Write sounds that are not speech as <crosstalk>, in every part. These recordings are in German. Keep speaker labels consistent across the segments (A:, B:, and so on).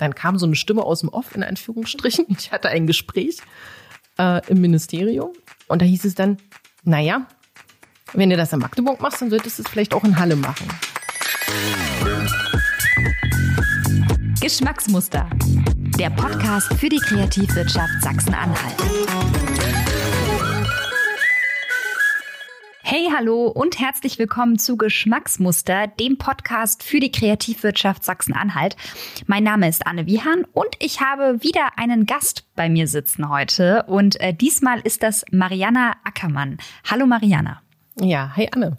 A: dann kam so eine Stimme aus dem Off, in Anführungsstrichen. Ich hatte ein Gespräch äh, im Ministerium und da hieß es dann, naja, wenn du das in Magdeburg machst, dann solltest du es vielleicht auch in Halle machen.
B: Geschmacksmuster. Der Podcast für die Kreativwirtschaft Sachsen-Anhalt. Hey, hallo und herzlich willkommen zu Geschmacksmuster, dem Podcast für die Kreativwirtschaft Sachsen-Anhalt. Mein Name ist Anne Wiehan und ich habe wieder einen Gast bei mir sitzen heute und äh, diesmal ist das Mariana Ackermann. Hallo Mariana.
A: Ja, hey Anne.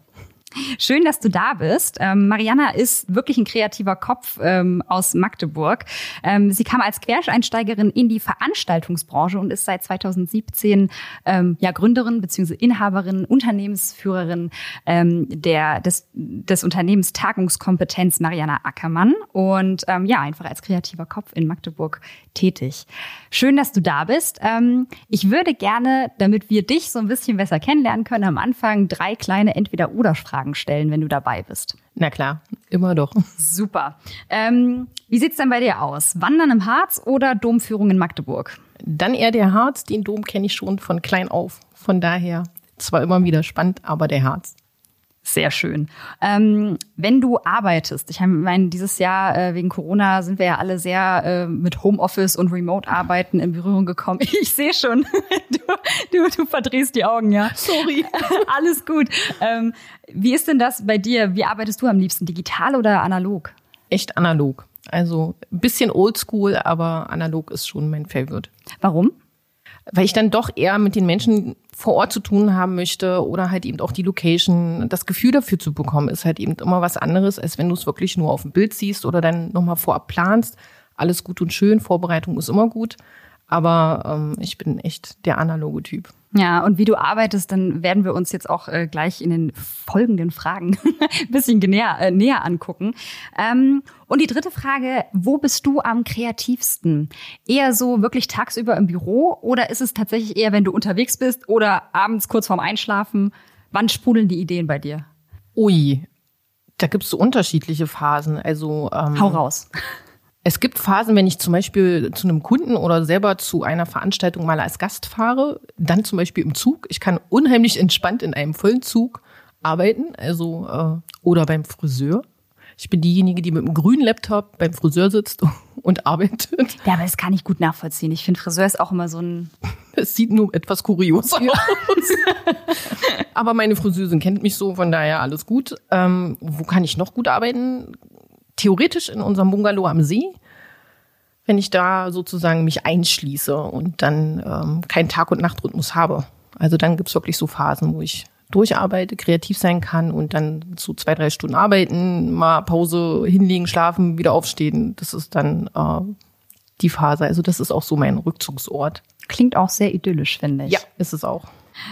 B: Schön, dass du da bist. Ähm, Mariana ist wirklich ein kreativer Kopf ähm, aus Magdeburg. Ähm, sie kam als Quereinsteigerin in die Veranstaltungsbranche und ist seit 2017 ähm, ja Gründerin bzw. Inhaberin, Unternehmensführerin ähm, der, des, des Unternehmens Tagungskompetenz Mariana Ackermann und ähm, ja, einfach als kreativer Kopf in Magdeburg tätig. Schön, dass du da bist. Ähm, ich würde gerne, damit wir dich so ein bisschen besser kennenlernen können, am Anfang drei kleine Entweder-Oder-Fragen Fragen stellen, wenn du dabei bist.
A: Na klar, immer doch.
B: Super. Ähm, wie sieht's denn bei dir aus? Wandern im Harz oder Domführung in Magdeburg?
A: Dann eher der Harz. Den Dom kenne ich schon von klein auf. Von daher zwar immer wieder spannend, aber der Harz.
B: Sehr schön. Ähm, wenn du arbeitest, ich meine, dieses Jahr äh, wegen Corona sind wir ja alle sehr äh, mit Homeoffice und Remote-Arbeiten in Berührung gekommen. <laughs> Ich sehe schon, <laughs> du, du, du verdrehst die Augen, ja.
A: Sorry. <laughs>
B: Alles gut. Ähm, wie ist denn das bei dir? Wie arbeitest du am liebsten, digital oder analog?
A: Echt analog. Also ein bisschen oldschool, aber analog ist schon mein Favorite.
B: Warum?
A: Weil ich dann doch eher mit den Menschen vor Ort zu tun haben möchte oder halt eben auch die Location. Das Gefühl dafür zu bekommen, ist halt eben immer was anderes, als wenn du es wirklich nur auf dem Bild siehst oder dann nochmal vorab planst. Alles gut und schön, Vorbereitung ist immer gut. Aber ähm, ich bin echt der analoge Typ.
B: Ja, und wie du arbeitest, dann werden wir uns jetzt auch äh, gleich in den folgenden Fragen <laughs> ein bisschen näher, äh, näher angucken. Ähm, und die dritte Frage, wo bist du am kreativsten? Eher so wirklich tagsüber im Büro oder ist es tatsächlich eher, wenn du unterwegs bist oder abends kurz vorm Einschlafen? Wann sprudeln die Ideen bei dir?
A: Ui, da gibt's so unterschiedliche Phasen. Also
B: ähm, Hau raus.
A: Es gibt Phasen, wenn ich zum Beispiel zu einem Kunden oder selber zu einer Veranstaltung mal als Gast fahre, dann zum Beispiel im Zug. Ich kann unheimlich entspannt in einem vollen Zug arbeiten, also äh, oder beim Friseur. Ich bin diejenige, die mit einem grünen Laptop beim Friseur sitzt <laughs> und arbeitet.
B: Ja, aber das kann ich gut nachvollziehen. Ich finde, Friseur ist auch immer so ein. <laughs>
A: Es sieht nur etwas kurios aus. <laughs> aber meine Friseurin kennt mich so, von daher alles gut. Ähm, wo kann ich noch gut arbeiten? Theoretisch in unserem Bungalow am See, wenn ich da sozusagen mich einschließe und dann ähm, keinen Tag- und Nachtrhythmus habe. Also dann gibt's wirklich so Phasen, wo ich durcharbeite, kreativ sein kann und dann so zwei, drei Stunden arbeiten, mal Pause hinlegen, schlafen, wieder aufstehen. Das ist dann äh, die Phase. Also das ist auch so mein Rückzugsort.
B: Klingt auch sehr idyllisch, finde ich.
A: Ja, ist es auch.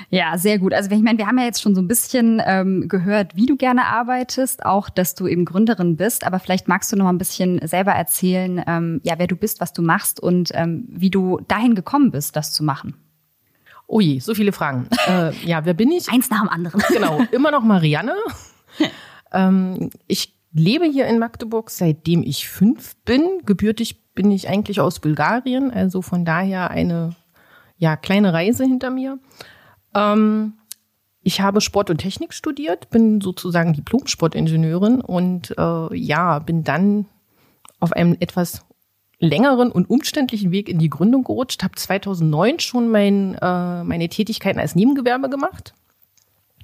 B: Ja, sehr gut. Also ich meine, wir haben ja jetzt schon so ein bisschen ähm, gehört, wie du gerne arbeitest, auch, dass du eben Gründerin bist. Aber vielleicht magst du noch mal ein bisschen selber erzählen, ähm, ja, wer du bist, was du machst und ähm, wie du dahin gekommen bist, das zu machen.
A: Oh je, so viele Fragen. <laughs> äh, ja, wer bin ich?
B: Eins nach dem anderen. <laughs>
A: Genau, immer noch Marianne. ähm, ich lebe hier in Magdeburg, seitdem ich fünf bin. Gebürtig bin ich eigentlich aus Bulgarien, also von daher eine ja, kleine Reise hinter mir. Ähm, ich habe Sport und Technik studiert, bin sozusagen Diplom-Sportingenieurin und äh, ja, bin dann auf einem etwas längeren und umständlichen Weg in die Gründung gerutscht, habe 2009 schon mein, äh, meine Tätigkeiten als Nebengewerbe gemacht,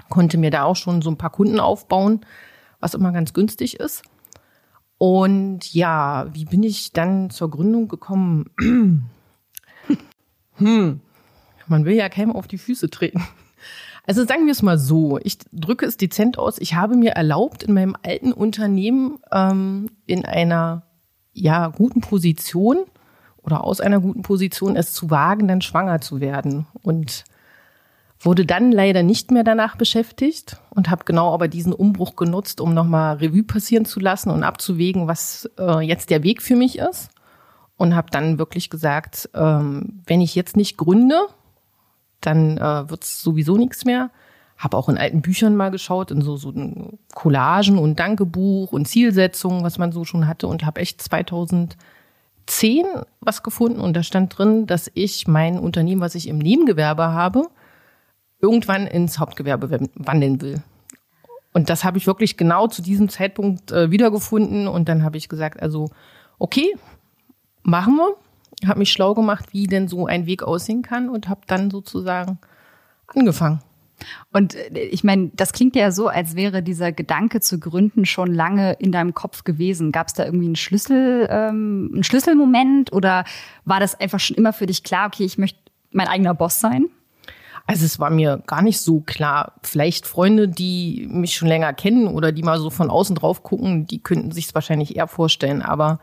A: konnte mir da auch schon so ein paar Kunden aufbauen, was immer ganz günstig ist. Und ja, wie bin ich dann zur Gründung gekommen? <clears throat> hm, man will ja keinem auf die Füße treten. Also sagen wir es mal so, ich drücke es dezent aus, ich habe mir erlaubt, in meinem alten Unternehmen ähm, in einer ja guten Position oder aus einer guten Position es zu wagen, dann schwanger zu werden. Und wurde dann leider nicht mehr danach beschäftigt und habe genau aber diesen Umbruch genutzt, um nochmal Revue passieren zu lassen und abzuwägen, was äh, jetzt der Weg für mich ist. Und habe dann wirklich gesagt, ähm, wenn ich jetzt nicht gründe, dann äh, wird es sowieso nichts mehr. Habe auch in alten Büchern mal geschaut, in so, so Collagen und Dankebuch und Zielsetzungen, was man so schon hatte und habe echt 2010 2010 was gefunden und da stand drin, dass ich mein Unternehmen, was ich im Nebengewerbe habe, irgendwann ins Hauptgewerbe wandeln will. Und das habe ich wirklich genau zu diesem Zeitpunkt äh, wiedergefunden und dann habe ich gesagt, also okay, machen wir. Habe mich schlau gemacht, wie denn so ein Weg aussehen kann und habe dann sozusagen angefangen.
B: Und äh, ich meine, das klingt ja so, als wäre dieser Gedanke zu gründen schon lange in deinem Kopf gewesen. Gab es da irgendwie einen Schlüssel, ähm, einen Schlüsselmoment oder war das einfach schon immer für dich klar, okay, ich möchte mein eigener Boss sein?
A: Also es war mir gar nicht so klar. Vielleicht Freunde, die mich schon länger kennen oder die mal so von außen drauf gucken, die könnten sich es wahrscheinlich eher vorstellen. Aber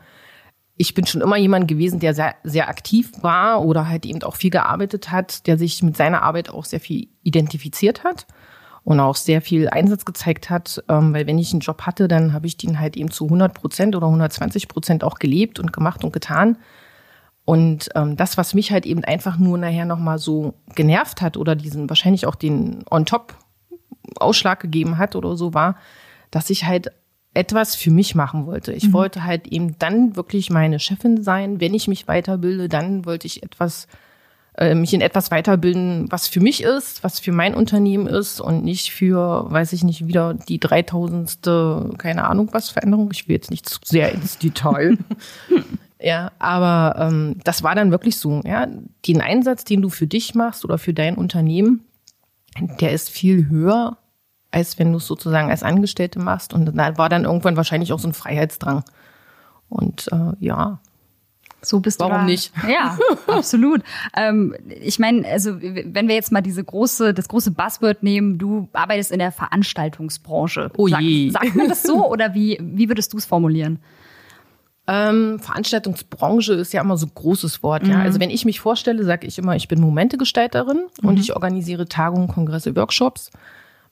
A: ich bin schon immer jemand gewesen, der sehr, sehr aktiv war oder halt eben auch viel gearbeitet hat, der sich mit seiner Arbeit auch sehr viel identifiziert hat und auch sehr viel Einsatz gezeigt hat, ähm, weil wenn ich einen Job hatte, dann habe ich den halt eben zu 100 Prozent oder 120 Prozent auch gelebt und gemacht und getan. Und ähm, das, was mich halt eben einfach nur nachher nochmal so genervt hat oder diesen wahrscheinlich auch den On-Top-Ausschlag gegeben hat oder so, war, dass ich halt etwas für mich machen wollte. Ich mhm. wollte halt eben dann wirklich meine Chefin sein. Wenn ich mich weiterbilde, dann wollte ich etwas, äh, mich in etwas weiterbilden, was für mich ist, was für mein Unternehmen ist und nicht für, weiß ich nicht, wieder die dreitausendste, keine Ahnung was Veränderung. Ich will jetzt nicht zu sehr ins Detail. <laughs> ja, aber ähm, das war dann wirklich so. Ja, den Einsatz, den du für dich machst oder für dein Unternehmen, der ist viel höher als wenn du es sozusagen als Angestellte machst. Und da war dann irgendwann wahrscheinlich auch so ein Freiheitsdrang. Und äh, ja.
B: So bist
A: Warum
B: du. Warum
A: nicht?
B: Ja, <laughs> absolut. Ähm, ich meine, also wenn wir jetzt mal diese große, das große Buzzword nehmen, du arbeitest in der Veranstaltungsbranche.
A: Oh je.
B: Sag, sagt man das so oder wie, wie würdest du es formulieren?
A: Ähm, Veranstaltungsbranche ist ja immer so ein großes Wort. Ja? Mhm. Also wenn ich mich vorstelle, sage ich immer, ich bin Momentegestalterin mhm. und ich organisiere Tagungen, Kongresse, Workshops.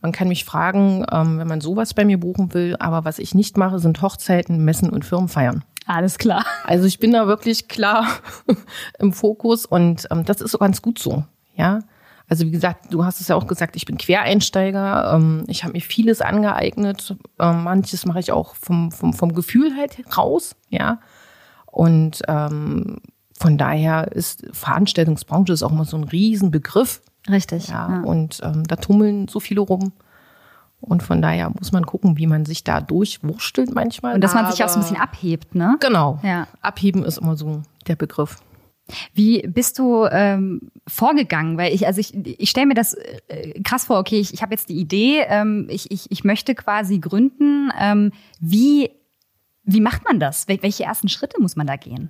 A: Man kann mich fragen, ähm, wenn man sowas bei mir buchen will, aber was ich nicht mache, sind Hochzeiten, Messen und Firmenfeiern.
B: Alles klar.
A: Also ich bin da wirklich klar <laughs> im Fokus und ähm, das ist so ganz gut so, ja. Also wie gesagt, du hast es ja auch gesagt, ich bin Quereinsteiger. Ähm, ich habe mir vieles angeeignet. Ähm, manches mache ich auch vom, vom, vom Gefühl halt raus, ja. Und ähm, von daher ist Veranstaltungsbranche ist auch immer so ein Riesenbegriff.
B: Richtig.
A: Ja, ja. Und ähm, da tummeln so viele rum. Und von daher muss man gucken, wie man sich da durchwurschtelt manchmal.
B: Und dass man sich auch so ein bisschen abhebt, ne?
A: Genau. Ja. Abheben ist immer so der Begriff.
B: Wie bist du ähm, vorgegangen? Weil ich, also ich, ich stelle mir das äh, krass vor, okay, ich, ich habe jetzt die Idee, ähm, ich, ich, ich möchte quasi gründen. Ähm, wie, wie macht man das? Welche ersten Schritte muss man da gehen?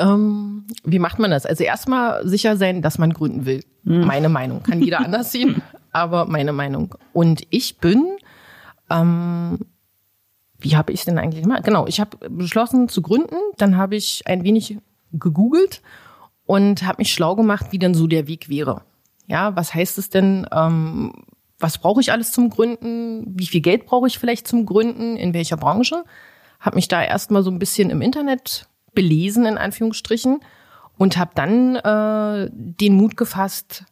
A: Ähm, wie macht man das? Also erstmal sicher sein, dass man gründen will. Mhm. Meine Meinung. Kann jeder <laughs> anders sehen, aber meine Meinung. Und ich bin, ähm, wie habe ich denn eigentlich gemacht? Genau, ich habe beschlossen zu gründen. Dann habe ich ein wenig gegoogelt und habe mich schlau gemacht, wie denn so der Weg wäre. Ja, was heißt es denn? Ähm, was brauche ich alles zum Gründen? Wie viel Geld brauche ich vielleicht zum Gründen? In welcher Branche? Habe mich da erstmal so ein bisschen im Internet belesen, in Anführungsstrichen, und habe dann äh, den Mut gefasst,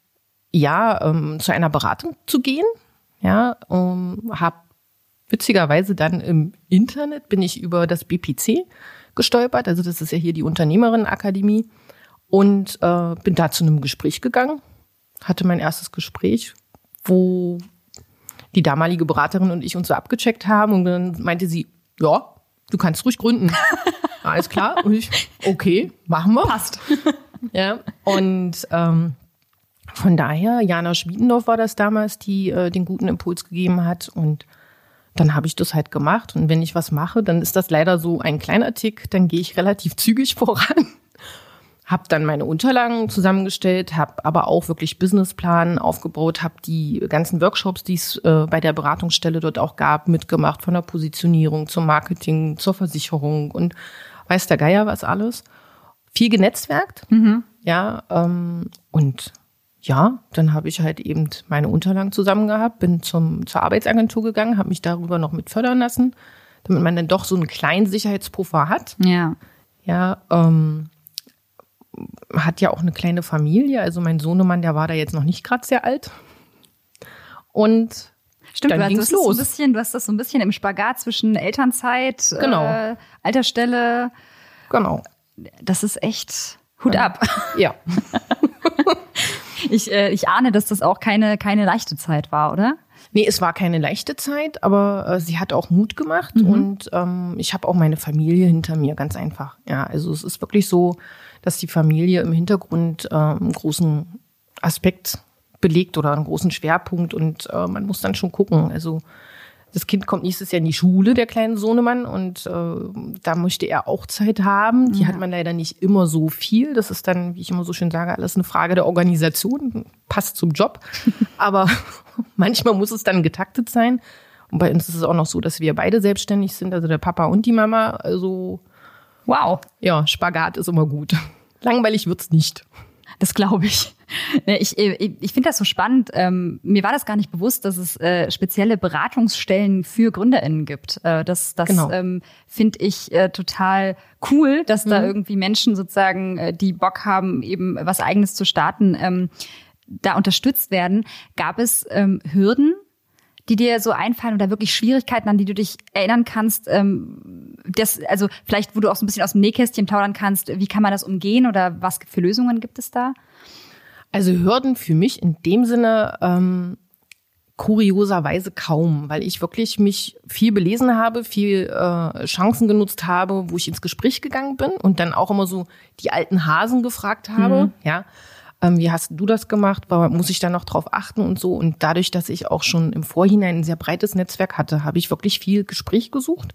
A: ja, ähm, zu einer Beratung zu gehen. Ja, um, habe witzigerweise dann im Internet bin ich über das BPC gestolpert, also das ist ja hier die Unternehmerinnenakademie, und äh, bin da zu einem Gespräch gegangen, hatte mein erstes Gespräch, wo die damalige Beraterin und ich uns so abgecheckt haben und dann meinte sie, ja, du kannst ruhig gründen. <laughs> Alles klar. Und ich, okay, machen wir.
B: Passt. <laughs>
A: Ja. Und ähm, von daher, Jana Schwiedendorf war das damals, die äh, den guten Impuls gegeben hat. Und dann habe ich das halt gemacht. Und wenn ich was mache, dann ist das leider so ein kleiner Tick, dann gehe ich relativ <laughs> zügig voran habe dann meine Unterlagen zusammengestellt, habe aber auch wirklich Businessplan aufgebaut, habe die ganzen Workshops, die es äh, bei der Beratungsstelle dort auch gab, mitgemacht, von der Positionierung zum Marketing, zur Versicherung und weiß der Geier was alles. Viel genetzwerkt, mhm. ja, ähm, und ja, dann habe ich halt eben meine Unterlagen zusammen gehabt, bin zum, zur Arbeitsagentur gegangen, habe mich darüber noch mit fördern lassen, damit man dann doch so einen kleinen Sicherheitspuffer hat.
B: Ja.
A: Ja, ähm, hat ja auch eine kleine Familie. Also mein Sohnemann, der war da jetzt noch nicht gerade sehr alt. Und
B: Stimmt,
A: dann
B: du,
A: ging's
B: hast
A: los.
B: So ein bisschen, du hast das so ein bisschen im Spagat zwischen Elternzeit,
A: genau.
B: äh, Altersstelle.
A: Genau.
B: Das ist echt Hut ab.
A: Ja. <laughs>
B: Ich, äh, ich ahne, dass das auch keine, keine leichte Zeit war, oder?
A: Nee, es war keine leichte Zeit, aber äh, sie hat auch Mut gemacht
B: Mhm.
A: und ähm, ich habe auch meine Familie hinter mir, ganz einfach. Ja, also es ist wirklich so, dass die Familie im Hintergrund äh, einen großen Aspekt belegt oder einen großen Schwerpunkt und äh, man muss dann schon gucken. Also das Kind kommt nächstes Jahr in die Schule, der kleine Sohnemann, und äh, da möchte er auch Zeit haben. Die hat man leider nicht immer so viel. Das ist dann, wie ich immer so schön sage, alles eine Frage der Organisation, passt zum Job. <laughs> Aber <laughs> manchmal muss es dann getaktet sein. Und bei uns ist es auch noch so, dass wir beide selbstständig sind, also der Papa und die Mama. Also
B: Wow.
A: ja, Spagat ist immer gut. Langweilig wird's nicht.
B: Das glaube ich. <laughs> Ne, Ich, ich, ich finde das so spannend. Ähm, mir war das gar nicht bewusst, dass es äh, spezielle Beratungsstellen für GründerInnen gibt. Äh, das das
A: Genau.
B: ähm, finde ich äh, total cool, dass da irgendwie Menschen sozusagen, äh, die Bock haben, eben was Eigenes zu starten, ähm, da unterstützt werden. Gab es ähm, Hürden, die dir so einfallen oder wirklich Schwierigkeiten, an die du dich erinnern kannst? Ähm, das, also vielleicht, wo du auch so ein bisschen aus dem Nähkästchen plaudern kannst, wie kann man das umgehen oder was für Lösungen gibt es da?
A: Also Hürden für mich in dem Sinne ähm, kurioserweise kaum, weil ich wirklich mich viel belesen habe, viel äh, Chancen genutzt habe, wo ich ins Gespräch gegangen bin und dann auch immer so die alten Hasen gefragt habe, ja. Ähm, wie hast du das gemacht? Muss ich da noch drauf achten und so? Und dadurch, dass ich auch schon im Vorhinein ein sehr breites Netzwerk hatte, habe ich wirklich viel Gespräch gesucht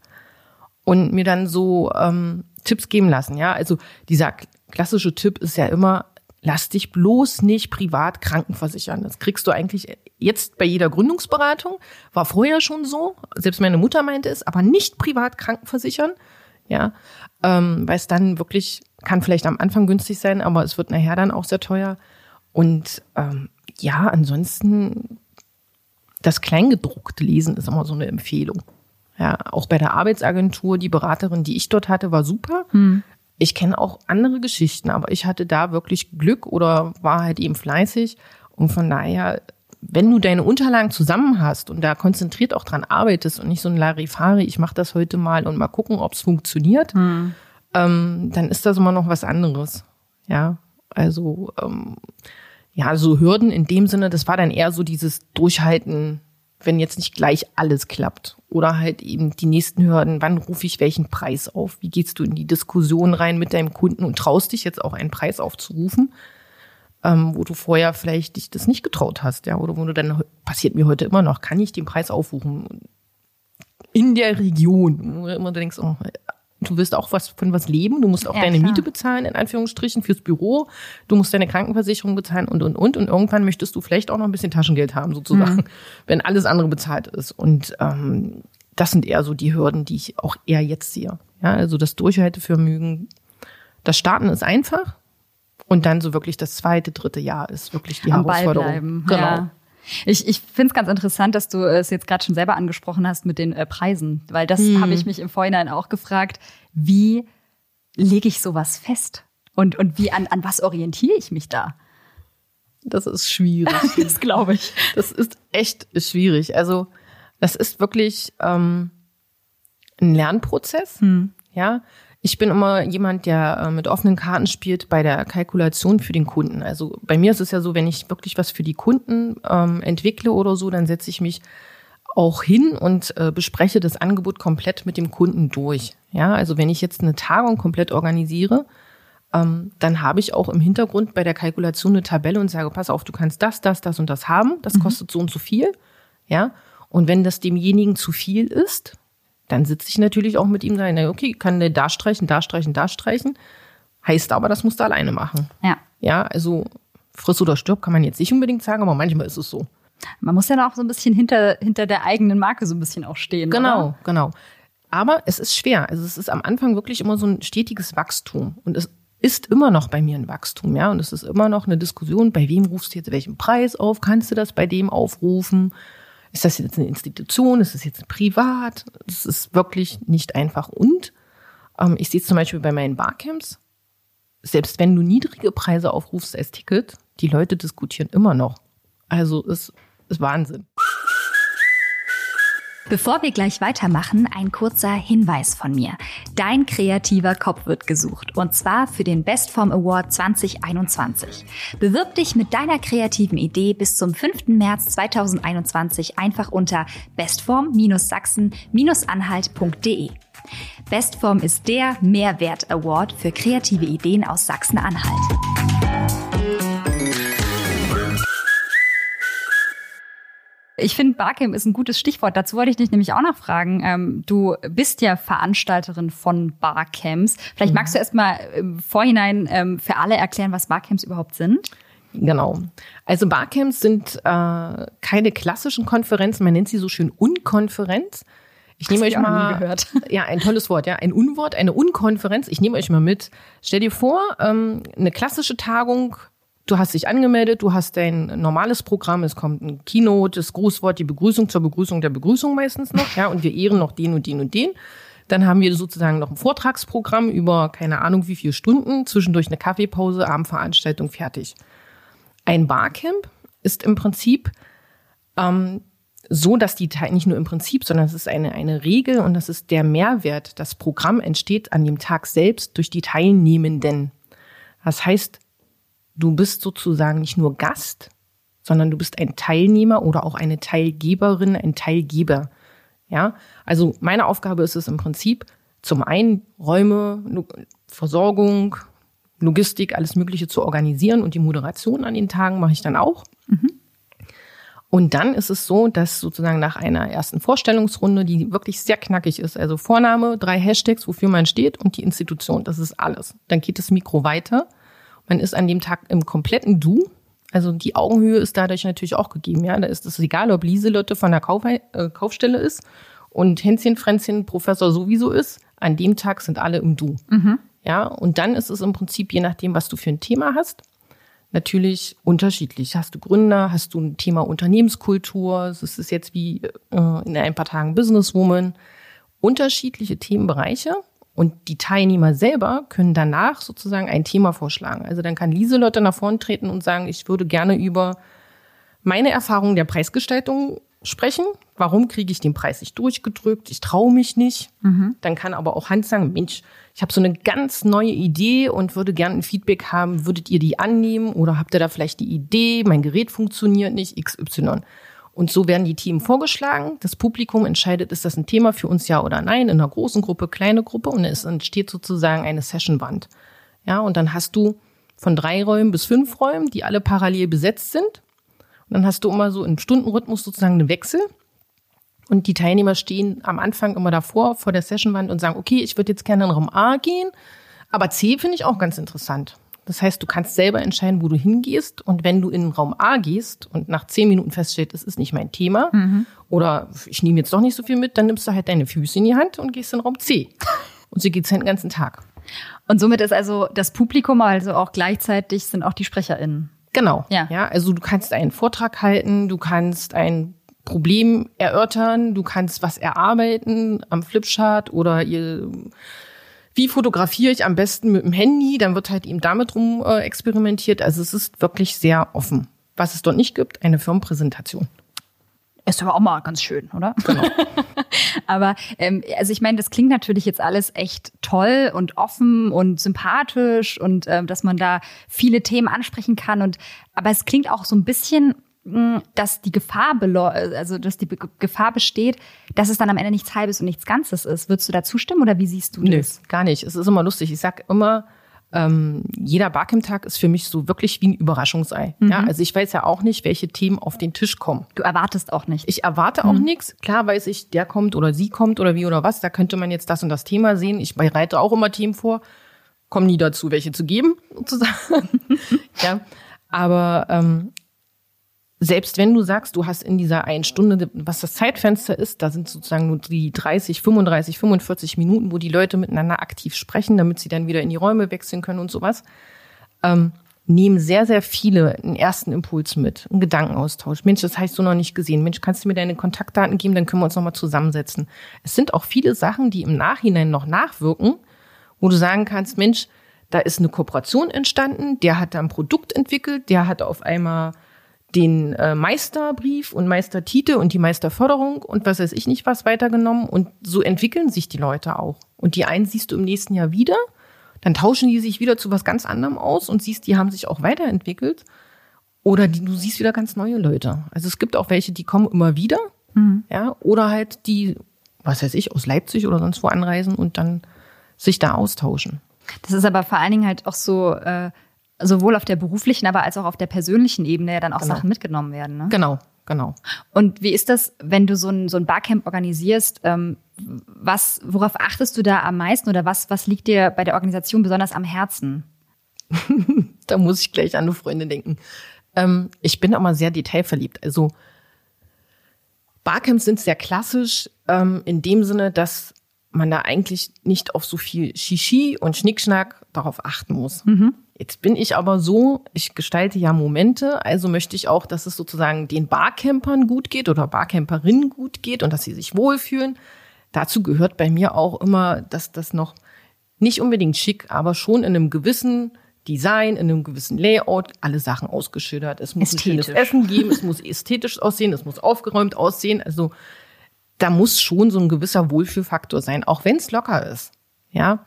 A: und mir dann so ähm, Tipps geben lassen. Ja, also dieser klassische Tipp ist ja immer, lass dich bloß nicht privat krankenversichern. Das kriegst du eigentlich jetzt bei jeder Gründungsberatung. War vorher schon so. Selbst meine Mutter meinte es, aber nicht privat krankenversichern. Ja, ähm, weil es dann wirklich kann vielleicht am Anfang günstig sein, aber es wird nachher dann auch sehr teuer. Und ähm, ja, ansonsten das Kleingedruckte lesen ist immer so eine Empfehlung. Ja, auch bei der Arbeitsagentur, die Beraterin, die ich dort hatte, war super. Ich kenne auch andere Geschichten, aber ich hatte da wirklich Glück oder war halt eben fleißig. Und von daher, wenn du deine Unterlagen zusammen hast und da konzentriert auch dran arbeitest und nicht so ein Larifari, ich mache das heute mal und mal gucken, ob es funktioniert, ähm, dann ist das immer noch was anderes. Ja, also ähm, ja, so Hürden in dem Sinne, das war dann eher so dieses Durchhalten, wenn jetzt nicht gleich alles klappt. Oder halt eben die nächsten Hürden, wann rufe ich welchen Preis auf? Wie gehst du in die Diskussion rein mit deinem Kunden und traust dich jetzt auch einen Preis aufzurufen, ähm, wo du vorher vielleicht dich das nicht getraut hast, ja, oder wo du dann, passiert mir heute immer noch, kann ich den Preis aufrufen? In der Region, wo du immer denkst, oh, du willst auch was von was leben, du musst auch
B: Ja,
A: deine
B: klar.
A: Miete bezahlen, in Anführungsstrichen, fürs Büro, du musst deine Krankenversicherung bezahlen und, und, und. Und irgendwann möchtest du vielleicht auch noch ein bisschen Taschengeld haben, sozusagen, wenn alles andere bezahlt ist. Und ähm, das sind eher so die Hürden, die ich auch eher jetzt sehe. Ja, also das Durchhaltevermögen, das Starten ist einfach. Und dann so wirklich das zweite, dritte Jahr ist wirklich die
B: Am Ball
A: Herausforderung.
B: bleiben.
A: Genau.
B: Ja. Ich, ich finde es ganz interessant, dass du es jetzt gerade schon selber angesprochen hast mit den äh, Preisen, weil das
A: Hm.
B: habe ich mich im Vorhinein auch gefragt. Wie lege ich sowas fest? Und, und wie an, an was orientiere ich mich da?
A: Das ist schwierig. <laughs>
B: Das glaube ich.
A: Das ist echt schwierig. Also das ist wirklich ähm, ein Lernprozess. Ja, ich bin immer jemand, der äh, mit offenen Karten spielt bei der Kalkulation für den Kunden. Also bei mir ist es ja so, wenn ich wirklich was für die Kunden ähm, entwickle oder so, dann setze ich mich auch hin und äh, bespreche das Angebot komplett mit dem Kunden durch. Ja, also wenn ich jetzt eine Tagung komplett organisiere, ähm, dann habe ich auch im Hintergrund bei der Kalkulation eine Tabelle und sage, pass auf, du kannst das, das, das und das haben. Das kostet so und so viel. Ja, und wenn das demjenigen zu viel ist, dann sitze ich natürlich auch mit ihm na, okay, kann der da streichen, da streichen, da streichen. Heißt aber, das musst du alleine machen.
B: Ja.
A: Ja, also friss oder stirb kann man jetzt nicht unbedingt sagen, aber manchmal ist es so.
B: Man muss ja auch so ein bisschen hinter, hinter der eigenen Marke so ein bisschen auch stehen.
A: Genau,
B: Oder?
A: genau. Aber es ist schwer. Also es ist am Anfang wirklich immer so ein stetiges Wachstum. Und es ist immer noch bei mir ein Wachstum, ja. Und es ist immer noch eine Diskussion, bei wem rufst du jetzt welchen Preis auf? Kannst du das bei dem aufrufen? Ist das jetzt eine Institution? Ist das jetzt privat? Es ist wirklich nicht einfach. Und ähm, ich sehe es zum Beispiel bei meinen Barcamps, selbst wenn du niedrige Preise aufrufst als Ticket, die Leute diskutieren immer noch. Also es ist Wahnsinn.
B: Bevor wir gleich weitermachen, ein kurzer Hinweis von mir. Dein kreativer Kopf wird gesucht und zwar für den Bestform Award 2021. Bewirb dich mit deiner kreativen Idee bis zum 5. März 2021 einfach unter bestform-sachsen-anhalt.de. Bestform ist der Mehrwert Award für kreative Ideen aus Sachsen-Anhalt. Ich finde, Barcamp ist ein gutes Stichwort. Dazu wollte ich dich nämlich auch noch fragen. Ähm, du bist ja Veranstalterin von Barcamps. Vielleicht mhm. magst du erst mal im Vorhinein ähm, für alle erklären, was Barcamps überhaupt sind?
A: Genau. Also Barcamps sind äh, keine klassischen Konferenzen, man nennt sie so schön Unkonferenz. Ich nehme euch mal gehört. <laughs> <laughs> ja ein tolles Wort, ja ein Unwort, eine Unkonferenz. Ich nehme euch mal mit. Stell dir vor, ähm, eine klassische Tagung Du hast dich angemeldet, du hast dein normales Programm, es kommt ein Keynote, das Grußwort, die Begrüßung zur Begrüßung der Begrüßung meistens noch, ja, und wir ehren noch den und den und den. Dann haben wir sozusagen noch ein Vortragsprogramm über keine Ahnung wie viele Stunden, zwischendurch eine Kaffeepause, Abendveranstaltung, fertig. Ein Barcamp ist im Prinzip ähm, so, dass die nicht nur im Prinzip, sondern es ist eine, eine Regel und das ist der Mehrwert. Das Programm entsteht an dem Tag selbst durch die Teilnehmenden. Das heißt, Du bist sozusagen nicht nur Gast, sondern du bist ein Teilnehmer oder auch eine Teilgeberin, ein Teilgeber. Ja, also meine Aufgabe ist es im Prinzip, zum einen Räume, Versorgung, Logistik, alles Mögliche zu organisieren und die Moderation an den Tagen mache ich dann auch. Mhm. Und dann ist es so, dass sozusagen nach einer ersten Vorstellungsrunde, die wirklich sehr knackig ist, also Vorname, drei Hashtags, wofür man steht und die Institution, das ist alles. Dann geht das Mikro weiter man ist an dem Tag im kompletten Du. Also die Augenhöhe ist dadurch natürlich auch gegeben. Ja, da ist es egal, ob Lieselotte von der Kauf äh, Kaufstelle ist und Hänschen Fränzchen Professor sowieso ist. An dem Tag sind alle im Du. Mhm. Ja, und dann ist es im Prinzip je nachdem, was du für ein Thema hast, natürlich unterschiedlich. Hast du Gründer, hast du ein Thema Unternehmenskultur, es ist jetzt wie äh, in ein paar Tagen Businesswoman, unterschiedliche Themenbereiche. Und die Teilnehmer selber können danach sozusagen ein Thema vorschlagen. Also dann kann Lieselotte nach vorn treten und sagen, ich würde gerne über meine Erfahrung der Preisgestaltung sprechen. Warum kriege ich den Preis nicht durchgedrückt? Ich traue mich nicht. Mhm. Dann kann aber auch Hans sagen, Mensch, ich habe so eine ganz neue Idee und würde gerne ein Feedback haben. Würdet ihr die annehmen oder habt ihr da vielleicht die Idee, mein Gerät funktioniert nicht, XY. Und so werden die Themen vorgeschlagen. Das Publikum entscheidet, ist das ein Thema für uns ja oder nein, in einer großen Gruppe, kleine Gruppe und es entsteht sozusagen eine Sessionwand. Ja, und dann hast du von drei Räumen bis fünf Räumen, die alle parallel besetzt sind. Und dann hast du immer so im Stundenrhythmus sozusagen einen Wechsel. Und die Teilnehmer stehen am Anfang immer davor, vor der Sessionwand und sagen, okay, ich würde jetzt gerne in Raum A gehen, aber C finde ich auch ganz interessant. Das heißt, du kannst selber entscheiden, wo du hingehst. Und wenn du in Raum A gehst und nach zehn Minuten feststellst, das ist nicht mein Thema, mhm. oder ich nehme jetzt doch nicht so viel mit, dann nimmst du halt deine Füße in die Hand und gehst in Raum C. <laughs> Und so geht's halt den ganzen Tag.
B: Und somit ist also das Publikum also auch gleichzeitig sind auch die SprecherInnen.
A: Genau. Ja. ja. Also du kannst einen Vortrag halten, du kannst ein Problem erörtern, du kannst was erarbeiten am Flipchart oder ihr wie fotografiere ich am besten mit dem Handy, dann wird halt eben damit rum äh, experimentiert. Also es ist wirklich sehr offen. Was es dort nicht gibt, eine Firmenpräsentation.
B: Ist aber auch mal ganz schön, oder? Genau. <laughs> aber ähm, also ich meine, das klingt natürlich jetzt alles echt toll und offen und sympathisch und ähm, dass man da viele Themen ansprechen kann und aber es klingt auch so ein bisschen dass die Gefahr also dass die Gefahr besteht, dass es dann am Ende nichts Halbes und nichts Ganzes ist. Würdest du da zustimmen oder wie siehst du das?
A: Nö, gar nicht. Es ist immer lustig. Ich sag immer, ähm, jeder Barcamp-Tag ist für mich so wirklich wie ein Überraschungsei. Mhm. Ja, also ich weiß ja auch nicht, welche Themen auf den Tisch kommen.
B: Du erwartest auch nicht.
A: Ich erwarte auch mhm. nichts. Klar weiß ich, der kommt oder sie kommt oder wie oder was. Da könnte man jetzt das und das Thema sehen. Ich bereite auch immer Themen vor, komme nie dazu, welche zu geben, sozusagen. <laughs> ja, aber ähm, selbst wenn du sagst, du hast in dieser einen Stunde, was das Zeitfenster ist, da sind sozusagen nur die 30, 35, 45 Minuten, wo die Leute miteinander aktiv sprechen, damit sie dann wieder in die Räume wechseln können und sowas, ähm, nehmen sehr, sehr viele einen ersten Impuls mit, einen Gedankenaustausch. Mensch, das hast du noch nicht gesehen. Mensch, kannst du mir deine Kontaktdaten geben, dann können wir uns nochmal zusammensetzen. Es sind auch viele Sachen, die im Nachhinein noch nachwirken, wo du sagen kannst, Mensch, da ist eine Kooperation entstanden, der hat da ein Produkt entwickelt, der hat auf einmal den äh, Meisterbrief und Meistertitel und die Meisterförderung und was weiß ich nicht was weitergenommen. Und so entwickeln sich die Leute auch. Und die einen siehst du im nächsten Jahr wieder, dann tauschen die sich wieder zu was ganz anderem aus und siehst, die haben sich auch weiterentwickelt. Oder die, du siehst wieder ganz neue Leute. Also es gibt auch welche, die kommen immer wieder, mhm. ja, oder halt die, was weiß ich, aus Leipzig oder sonst wo anreisen und dann sich da austauschen.
B: Das ist aber vor allen Dingen halt auch so, äh, sowohl auf der beruflichen, aber als auch auf der persönlichen Ebene ja dann auch genau. Sachen mitgenommen werden. Ne?
A: Genau, genau.
B: Und wie ist das, wenn du so ein, so ein Barcamp organisierst? Ähm, was, worauf achtest du da am meisten oder was, was liegt dir bei der Organisation besonders am Herzen? <laughs>
A: da muss ich gleich an eine Freundin denken. Ähm, ich bin immer sehr detailverliebt. Also Barcamps sind sehr klassisch ähm, in dem Sinne, dass man da eigentlich nicht auf so viel Shishi und Schnickschnack darauf achten muss. Mhm. Jetzt bin ich aber so, ich gestalte ja Momente, also möchte ich auch, dass es sozusagen den Barcampern gut geht oder Barcamperinnen gut geht und dass sie sich wohlfühlen. Dazu gehört bei mir auch immer, dass das noch nicht unbedingt schick, aber schon in einem gewissen Design, in einem gewissen Layout, alle Sachen ausgeschildert. Es muss ein schönes Essen geben, es muss ästhetisch aussehen, es muss aufgeräumt aussehen. Also da muss schon so ein gewisser Wohlfühlfaktor sein, auch wenn es locker ist. Ja.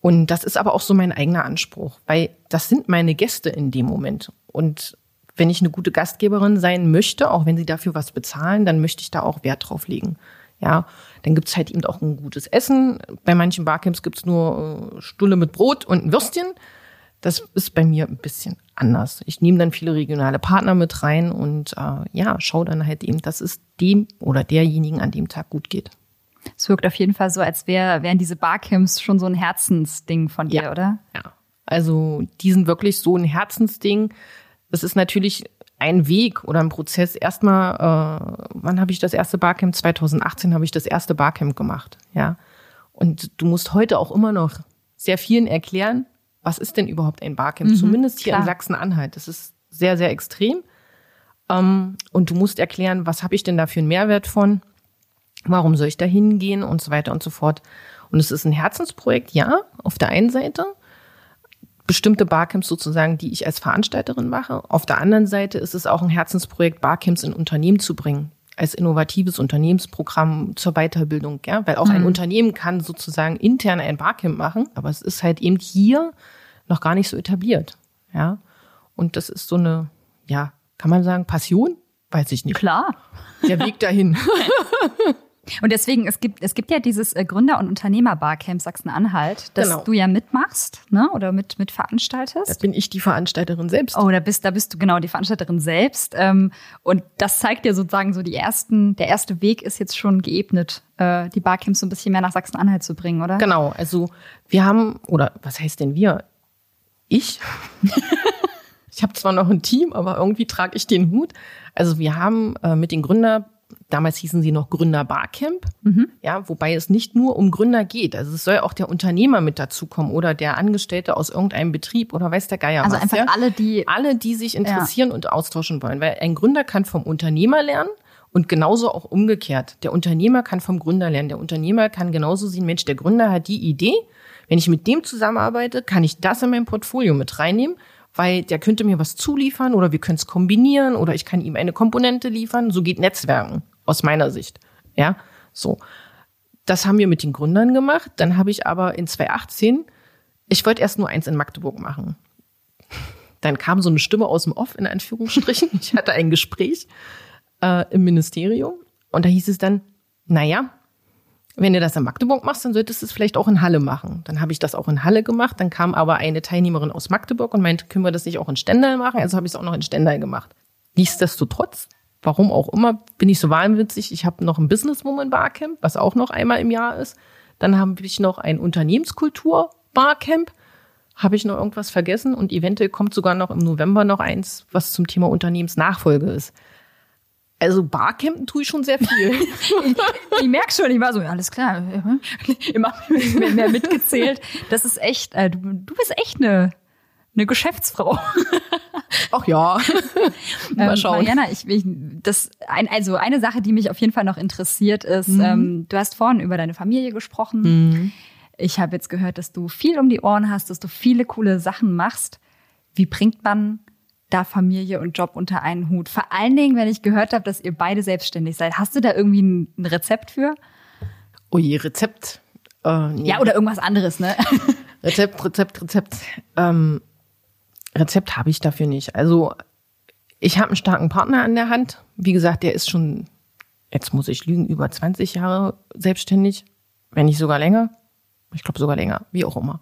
A: Und das ist aber auch so mein eigener Anspruch, weil das sind meine Gäste in dem Moment. Und wenn ich eine gute Gastgeberin sein möchte, auch wenn sie dafür was bezahlen, dann möchte ich da auch Wert drauf legen. Ja, dann gibt's halt eben auch ein gutes Essen. Bei manchen Barcamps gibt's nur äh, Stulle mit Brot und ein Würstchen. Das ist bei mir ein bisschen anders. Ich nehme dann viele regionale Partner mit rein und äh, ja, schaue dann halt eben, dass es dem oder derjenigen an dem Tag gut geht.
B: Es wirkt auf jeden Fall so, als wär, wären diese Barcamps schon so ein Herzensding von dir,
A: ja.
B: oder?
A: Ja. Also die sind wirklich so ein Herzensding. Es ist natürlich ein Weg oder ein Prozess. Erstmal, äh, wann habe ich das erste Barcamp? 2018 habe ich das erste Barcamp gemacht. Ja. Und du musst heute auch immer noch sehr vielen erklären, was ist denn überhaupt ein Barcamp? Mhm, Zumindest hier klar. in Sachsen-Anhalt. Das ist sehr, sehr extrem. Ähm, und du musst erklären, was habe ich denn da für einen Mehrwert von? Warum soll ich da hingehen und so weiter und so fort. Und es ist ein Herzensprojekt, ja, auf der einen Seite. Bestimmte Barcamps sozusagen, die ich als Veranstalterin mache. Auf der anderen Seite ist es auch ein Herzensprojekt, Barcamps in Unternehmen zu bringen als innovatives Unternehmensprogramm zur Weiterbildung, ja, weil auch mhm. ein Unternehmen kann sozusagen intern ein Barcamp machen, aber es ist halt eben hier noch gar nicht so etabliert, ja. Und das ist so eine, ja, kann man sagen, Passion? Weiß ich nicht.
B: Klar.
A: Der Weg dahin. <laughs>
B: Und deswegen, es gibt, es gibt ja dieses äh, Gründer- und Unternehmer-Barcamp Sachsen-Anhalt, das genau. du ja mitmachst, ne? Oder mit, mit veranstaltest.
A: Da bin ich die Veranstalterin selbst.
B: Oh, da bist, da bist du genau die Veranstalterin selbst. Ähm, und das zeigt dir sozusagen so die ersten, der erste Weg ist jetzt schon geebnet, äh, die Barcamps so ein bisschen mehr nach Sachsen-Anhalt zu bringen, oder?
A: Genau. Also wir haben, oder was heißt denn wir? Ich? <laughs> ich habe zwar noch ein Team, aber irgendwie trage ich den Hut. Also wir haben äh, mit den Gründer Damals hießen sie noch Gründer Barcamp, mhm. ja, wobei es nicht nur um Gründer geht. Also es soll auch der Unternehmer mit dazukommen oder der Angestellte aus irgendeinem Betrieb oder weiß der Geier
B: also
A: was.
B: Also einfach
A: ja?
B: alle, die
A: alle, die sich interessieren ja. und austauschen wollen, weil ein Gründer kann vom Unternehmer lernen und genauso auch umgekehrt. Der Unternehmer kann vom Gründer lernen. Der Unternehmer kann genauso sehen, Mensch, der Gründer hat die Idee. Wenn ich mit dem zusammenarbeite, kann ich das in mein Portfolio mit reinnehmen weil der könnte mir was zuliefern oder wir können es kombinieren oder ich kann ihm eine Komponente liefern. So geht Netzwerken aus meiner Sicht. Ja, so. Das haben wir mit den Gründern gemacht. Dann habe ich aber in 2018, ich wollte erst nur eins in Magdeburg machen. Dann kam so eine Stimme aus dem Off, in Anführungsstrichen. <laughs> Ich hatte ein Gespräch äh, im Ministerium und da hieß es dann, naja, wenn du das in Magdeburg machst, dann solltest du es vielleicht auch in Halle machen. Dann habe ich das auch in Halle gemacht. Dann kam aber eine Teilnehmerin aus Magdeburg und meinte, können wir das nicht auch in Stendal machen? Also habe ich es auch noch in Stendal gemacht. Nichtsdestotrotz, warum auch immer, bin ich so wahnwitzig. Ich habe noch ein Businesswoman Barcamp, was auch noch einmal im Jahr ist. Dann habe ich noch ein Unternehmenskultur Barcamp. Habe ich noch irgendwas vergessen? Und eventuell kommt sogar noch im November noch eins, was zum Thema Unternehmensnachfolge ist. Also Barcampen tue ich schon sehr viel. <laughs>
B: ich, ich merke schon, ich war so, ja, alles klar, immer mehr mitgezählt. Das ist echt, äh, du, du bist echt eine, eine Geschäftsfrau.
A: Ach ja. <laughs>
B: Mal ähm, schauen. Ähm, Mariana, ich, ich, das, ein, also eine Sache, die mich auf jeden Fall noch interessiert, ist, mhm. ähm, du hast vorhin über deine Familie gesprochen. Mhm. Ich habe jetzt gehört, dass du viel um die Ohren hast, dass du viele coole Sachen machst. Wie bringt man da Familie und Job unter einen Hut? Vor allen Dingen, wenn ich gehört habe, dass ihr beide selbstständig seid. Hast du da irgendwie ein, ein Rezept für?
A: Oh je, Rezept.
B: Äh, nee. Ja, oder irgendwas anderes, ne? <laughs>
A: Rezept, Rezept, Rezept. Ähm, Rezept habe ich dafür nicht. Also ich habe einen starken Partner an der Hand. Wie gesagt, der ist schon, jetzt muss ich lügen, über 20 Jahre selbstständig, wenn nicht sogar länger. Ich glaube sogar länger, wie auch immer.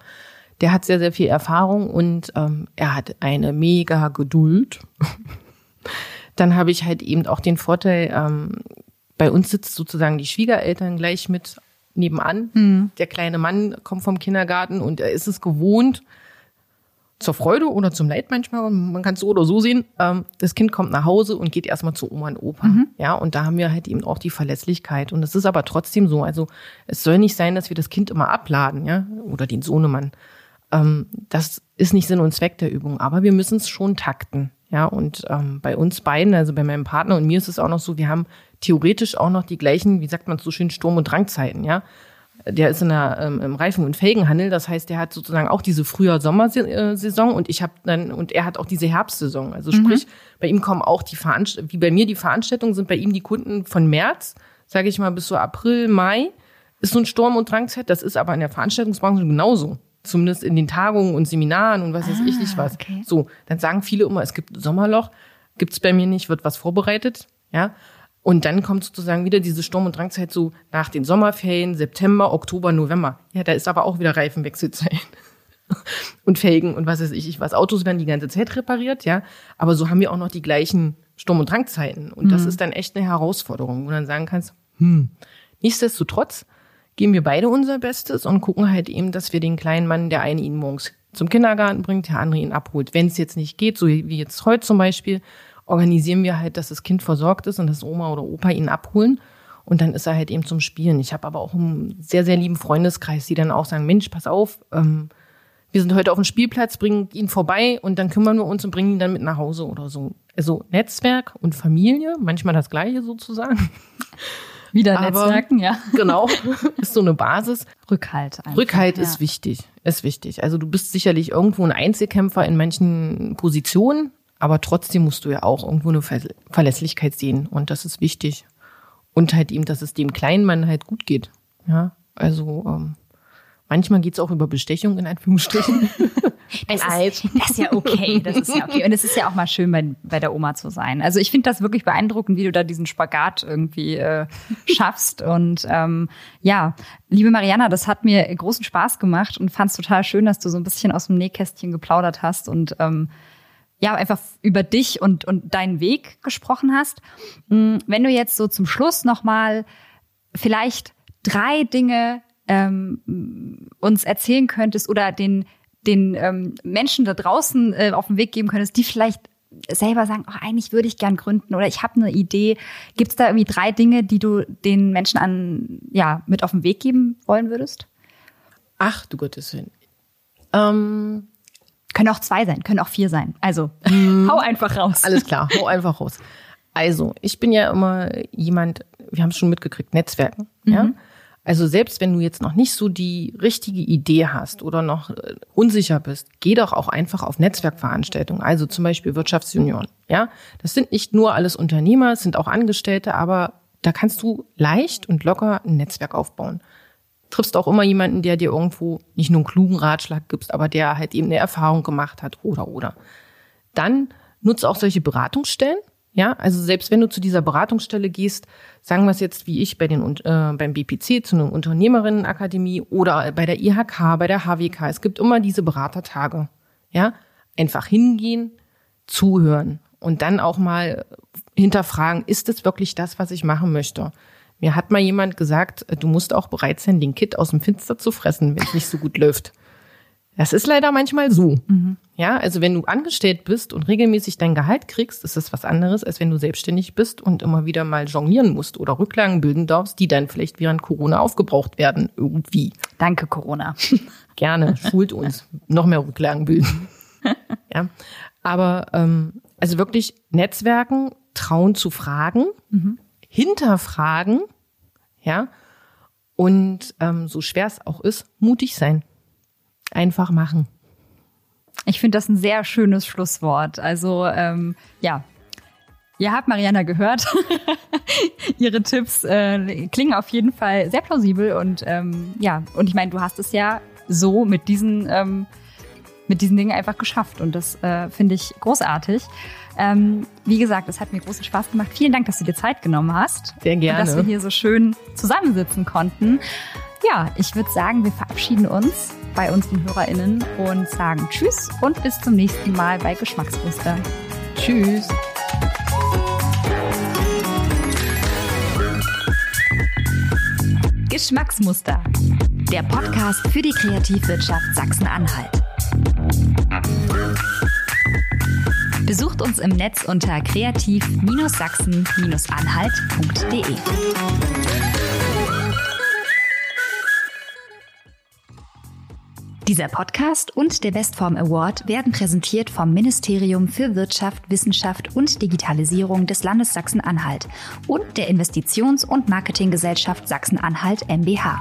A: Der hat sehr, sehr viel Erfahrung und ähm, er hat eine mega Geduld. <laughs> Dann habe ich halt eben auch den Vorteil, ähm, bei uns sitzt sozusagen die Schwiegereltern gleich mit nebenan. Mhm. Der kleine Mann kommt vom Kindergarten und er ist es gewohnt, zur Freude oder zum Leid manchmal, man kann es so oder so sehen. Ähm, das Kind kommt nach Hause und geht erstmal zu Oma und Opa. Mhm. Ja, und da haben wir halt eben auch die Verlässlichkeit. Und es ist aber trotzdem so. Also es soll nicht sein, dass wir das Kind immer abladen, ja, oder den Sohnemann. Ähm, das ist nicht Sinn und Zweck der Übung, aber wir müssen es schon takten. Ja, und ähm, bei uns beiden, also bei meinem Partner und mir ist es auch noch so, wir haben theoretisch auch noch die gleichen, wie sagt man so schön, Sturm- und Drangzeiten, ja der ist in der, ähm, im Reifen- und Felgenhandel. Das heißt, der hat sozusagen auch diese Frühjahr-Sommersaison und ich habe dann und er hat auch diese Herbstsaison. Also mhm. sprich, bei ihm kommen auch die Veranstaltungen, wie bei mir die Veranstaltungen sind bei ihm die Kunden von März, sage ich mal, bis so April, Mai ist so ein Sturm- und Drangzeit. Das ist aber in der Veranstaltungsbranche genauso. Zumindest in den Tagungen und Seminaren und was weiß ah, ich nicht was. Okay. So, dann sagen viele immer, es gibt Sommerloch, gibt's bei mir nicht, wird was vorbereitet. Ja, und dann kommt sozusagen wieder diese Sturm- und Drangzeit so nach den Sommerferien, September, Oktober, November. Ja, da ist aber auch wieder Reifenwechselzeit. <laughs> und Felgen und was weiß ich, was. Autos werden die ganze Zeit repariert, ja. Aber so haben wir auch noch die gleichen Sturm- und Drangzeiten. Und mhm. das ist dann echt eine Herausforderung, wo du dann sagen kannst, hm, nichtsdestotrotz geben wir beide unser Bestes und gucken halt eben, dass wir den kleinen Mann, der eine ihn morgens zum Kindergarten bringt, der andere ihn abholt. Wenn es jetzt nicht geht, so wie jetzt heute zum Beispiel, organisieren wir halt, dass das Kind versorgt ist und dass Oma oder Opa ihn abholen. Und dann ist er halt eben zum Spielen. Ich habe aber auch einen sehr, sehr lieben Freundeskreis, die dann auch sagen, Mensch, pass auf, ähm, wir sind heute auf dem Spielplatz, bringen ihn vorbei und dann kümmern wir uns und bringen ihn dann mit nach Hause oder so. Also Netzwerk und Familie, manchmal das Gleiche sozusagen.
B: Wieder Aber, Netzwerken, ja.
A: Genau, <laughs> ist so eine Basis.
B: Rückhalt. Einfach,
A: Rückhalt ja. ist wichtig, ist wichtig. Also du bist sicherlich irgendwo ein Einzelkämpfer in manchen Positionen, aber trotzdem musst du ja auch irgendwo eine Verlässlichkeit sehen. Und das ist wichtig. Und halt eben, dass es dem kleinen Mann halt gut geht. Ja, also ähm, manchmal geht's auch über Bestechung in Anführungsstrichen. <laughs>
B: Das ist, das ist ja okay, das ist ja okay. Und es ist ja auch mal schön, bei, bei der Oma zu sein. Also ich finde das wirklich beeindruckend, wie du da diesen Spagat irgendwie äh, schaffst. Und ähm, ja, liebe Mariana, das hat mir großen Spaß gemacht und fand es total schön, dass du so ein bisschen aus dem Nähkästchen geplaudert hast und ähm, ja, einfach über dich und, und deinen Weg gesprochen hast. Mm, wenn du jetzt so zum Schluss nochmal vielleicht drei Dinge ähm, uns erzählen könntest oder den, den ähm, Menschen da draußen äh, auf den Weg geben könntest, die vielleicht selber sagen, oh, eigentlich würde ich gern gründen oder ich habe eine Idee. Gibt es da irgendwie drei Dinge, die du den Menschen an ja mit auf den Weg geben wollen würdest?
A: Ach du Gottes Willen. Ähm,
B: können auch zwei sein, können auch vier sein. Also hm. <laughs> hau einfach raus.
A: Alles klar, hau einfach raus. Also, ich bin ja immer jemand, wir haben es schon mitgekriegt, Netzwerken. Mhm. Ja? Also selbst wenn du jetzt noch nicht so die richtige Idee hast oder noch äh, unsicher bist, geh doch auch einfach auf Netzwerkveranstaltungen. Also zum Beispiel Wirtschaftsunion. Ja, das sind nicht nur alles Unternehmer, es sind auch Angestellte, aber da kannst du leicht und locker ein Netzwerk aufbauen triffst auch immer jemanden, der dir irgendwo nicht nur einen klugen Ratschlag gibt, aber der halt eben eine Erfahrung gemacht hat oder oder. Dann nutze auch solche Beratungsstellen. Ja, also selbst wenn du zu dieser Beratungsstelle gehst, sagen wir es jetzt wie ich bei den äh, beim BPC zu einer Unternehmerinnenakademie oder bei der IHK, bei der HWK, es gibt immer diese Beratertage. Ja, einfach hingehen, zuhören und dann auch mal hinterfragen, ist es wirklich das, was ich machen möchte? Mir hat mal jemand gesagt, du musst auch bereit sein, den Kit aus dem Fenster zu fressen, wenn es nicht so gut <laughs> läuft. Das ist leider manchmal so. Mhm. Ja, also wenn du angestellt bist und regelmäßig dein Gehalt kriegst, ist das was anderes, als wenn du selbstständig bist und immer wieder mal jonglieren musst oder Rücklagen bilden darfst, die dann vielleicht während Corona aufgebraucht werden irgendwie.
B: Danke, Corona. <laughs>
A: Gerne, schult uns. Noch mehr Rücklagen bilden. <laughs> ja, aber ähm, also wirklich Netzwerken, trauen zu fragen. Mhm hinterfragen, ja, und ähm, so schwer es auch ist, mutig sein. Einfach machen.
B: Ich finde das ein sehr schönes Schlusswort. Also ähm, ja, Ihr habt Mariana gehört. <laughs> Ihre Tipps äh, klingen auf jeden Fall sehr plausibel und ähm, ja, und ich meine, du hast es ja so mit diesen ähm, mit diesen Dingen einfach geschafft und das äh, finde ich großartig. Ähm, wie gesagt, es hat mir großen Spaß gemacht. Vielen Dank, dass du dir Zeit genommen hast.
A: Sehr gerne.
B: Und dass wir hier so schön zusammensitzen konnten. Ja, ich würde sagen, wir verabschieden uns bei unseren HörerInnen und sagen Tschüss und bis zum nächsten Mal bei Geschmacksmuster.
A: Tschüss.
C: Geschmacksmuster. Der Podcast für die Kreativwirtschaft Sachsen-Anhalt. Besucht uns im Netz unter kreativ-sachsen-anhalt.de. Dieser Podcast und der Bestform Award werden präsentiert vom Ministerium für Wirtschaft, Wissenschaft und Digitalisierung des Landes Sachsen-Anhalt und der Investitions- und Marketinggesellschaft Sachsen-Anhalt MBH.